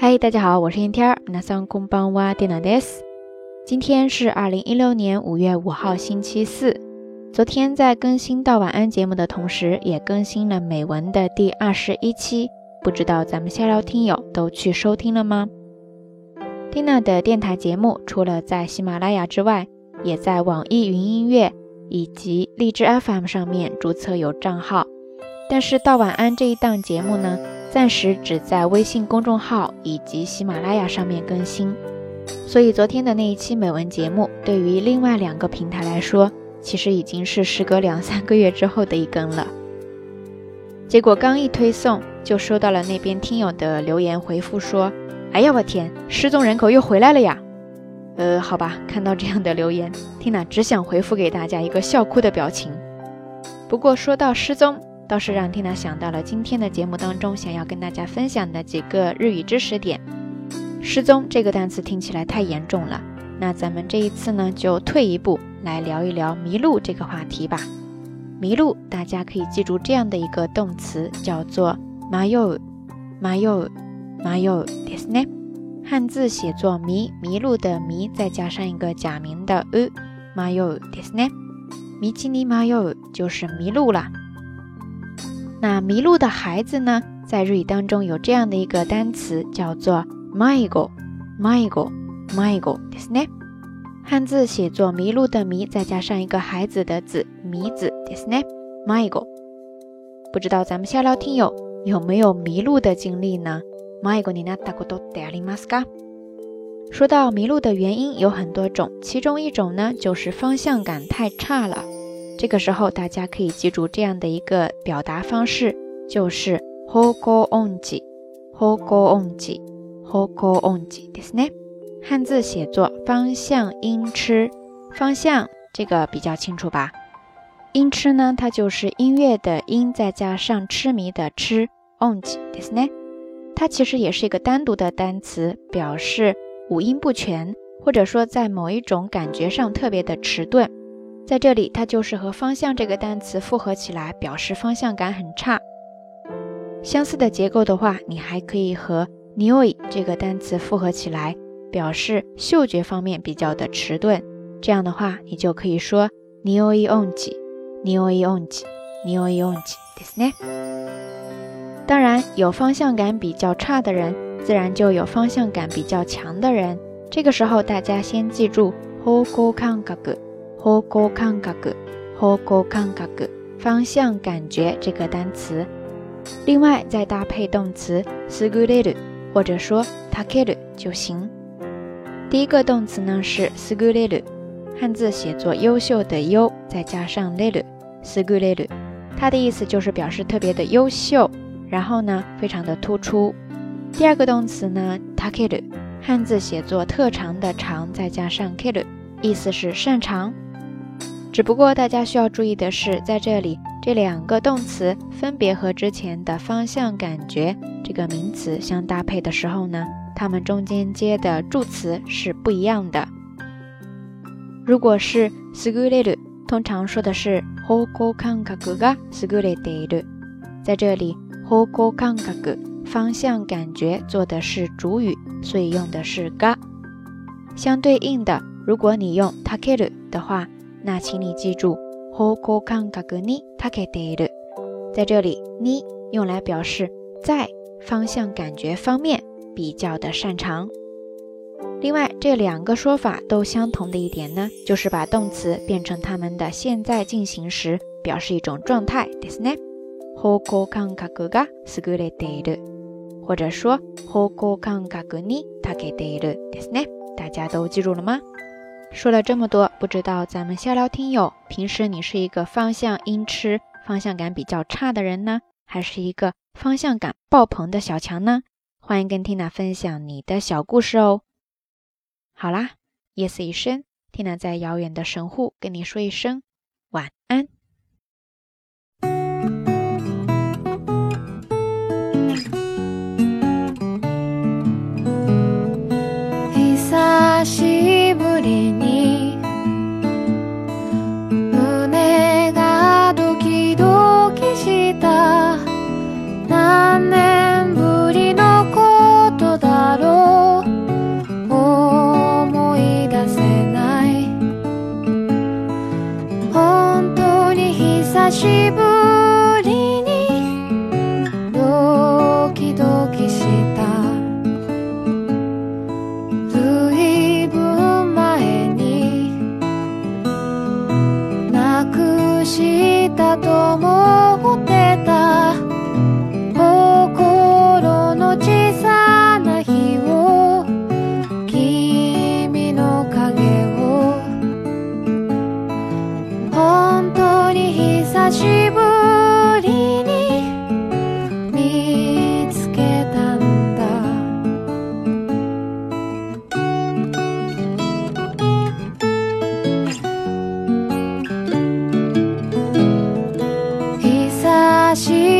嗨，大家好，我是天天儿。那桑空帮哇电脑 des。今天是二零一六年五月五号，星期四。昨天在更新到晚安节目的同时，也更新了美文的第二十一期。不知道咱们下聊听友都去收听了吗蒂娜的电台节目除了在喜马拉雅之外，也在网易云音乐以及荔枝 FM 上面注册有账号。但是到晚安这一档节目呢？暂时只在微信公众号以及喜马拉雅上面更新，所以昨天的那一期美文节目，对于另外两个平台来说，其实已经是时隔两三个月之后的一更了。结果刚一推送，就收到了那边听友的留言回复说：“哎呀，我天，失踪人口又回来了呀！”呃，好吧，看到这样的留言，缇娜只想回复给大家一个笑哭的表情。不过说到失踪，倒是让缇娜想到了今天的节目当中想要跟大家分享的几个日语知识点。失踪这个单词听起来太严重了，那咱们这一次呢就退一步来聊一聊迷路这个话题吧。迷路，大家可以记住这样的一个动词，叫做迷う、迷う、迷うですね。汉字写作迷，迷路的迷，再加上一个假名的う、迷うですね。道に迷う就是迷路了。 那迷路的孩子呢，在日语当中有这样的一个单词，叫做 “maigo”，maigo，maigo，ですね。汉字写作迷路的迷，再加上一个孩子的子，迷子，ですね，maigo。不知道咱们下聊听友有没有迷路的经历呢？maigo になったことってありますか？说到迷路的原因有很多种，其中一种呢，就是方向感太差了。 这个时候，大家可以记住这样的一个表达方式，就是 “hoko onji”，“hoko onji”，“hoko onji” ですね。汉字写作方向音痴，方向这个比较清楚吧？音痴呢，它就是音乐的音，再加上痴迷的痴，onji ですね。它其实也是一个单独的单词，表示五音不全，或者说在某一种感觉上特别的迟钝。 在这里，它就是和方向这个单词复合起来，表示方向感很差。相似的结构的话，你还可以和 nioi 这个单词复合起来，表示嗅觉方面比较的迟钝。这样的话，你就可以说 nioi onji，nioi onji，nioi onji，ですね。当然，有方向感比较差的人，自然就有方向感比较强的人。这个时候，大家先记住 hoko kangaku。 方向感覚、方向感覚、方向感觉这个单词，另外再搭配动词優れる或者说たける就行。第一个动词呢是優れる，汉字写作优秀的优，再加上れる，優れる，它的意思就是表示特别的优秀，然后呢非常的突出。第二个动词呢たける，汉字写作特长的长，再加上ける，意思是擅长。 只不过大家需要注意的是，在这里这两个动词分别和之前的方向感觉这个名词相搭配的时候呢，它们中间接的助词是不一样的。如果是優れる，通常说的是方向感覚が優れている。在这里方向感覚方向感觉做的是主语，所以用的是が。相对应的，如果你用たける的话。 那请你记住，方向感覚に長けている。在这里，你用来表示在方向感觉方面比较的擅长。另外，这两个说法都相同的一点呢，就是把动词变成它们的现在进行时，表示一种状态ですね。方向感覚が優れている，或者说方向感覚に長けているですね。大家都记住了吗？ 说了这么多，不知道咱们下聊听友，平时你是一个方向音痴、方向感比较差的人呢，还是一个方向感爆棚的小强呢？欢迎跟 Tina 分享你的小故事哦。好啦，夜色已深，Tina 在遥远的神户跟你说一声晚安。тени と思う she